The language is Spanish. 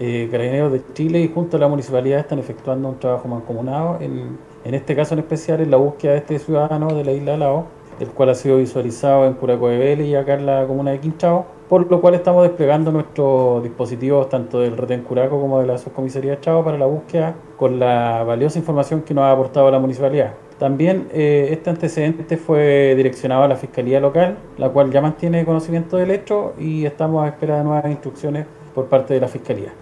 eh, Carabineros de Chile y junto a la municipalidad están efectuando un trabajo mancomunado, en, en este caso en especial en la búsqueda de este ciudadano de la isla de Lao, el cual ha sido visualizado en Curaco de Vélez y acá en la comuna de Quinchao, por lo cual estamos desplegando nuestros dispositivos tanto del retén Curaco como de la subcomisaría de Chao para la búsqueda con la valiosa información que nos ha aportado la municipalidad. También eh, este antecedente fue direccionado a la Fiscalía Local, la cual ya mantiene conocimiento del hecho y estamos a espera de nuevas instrucciones por parte de la Fiscalía.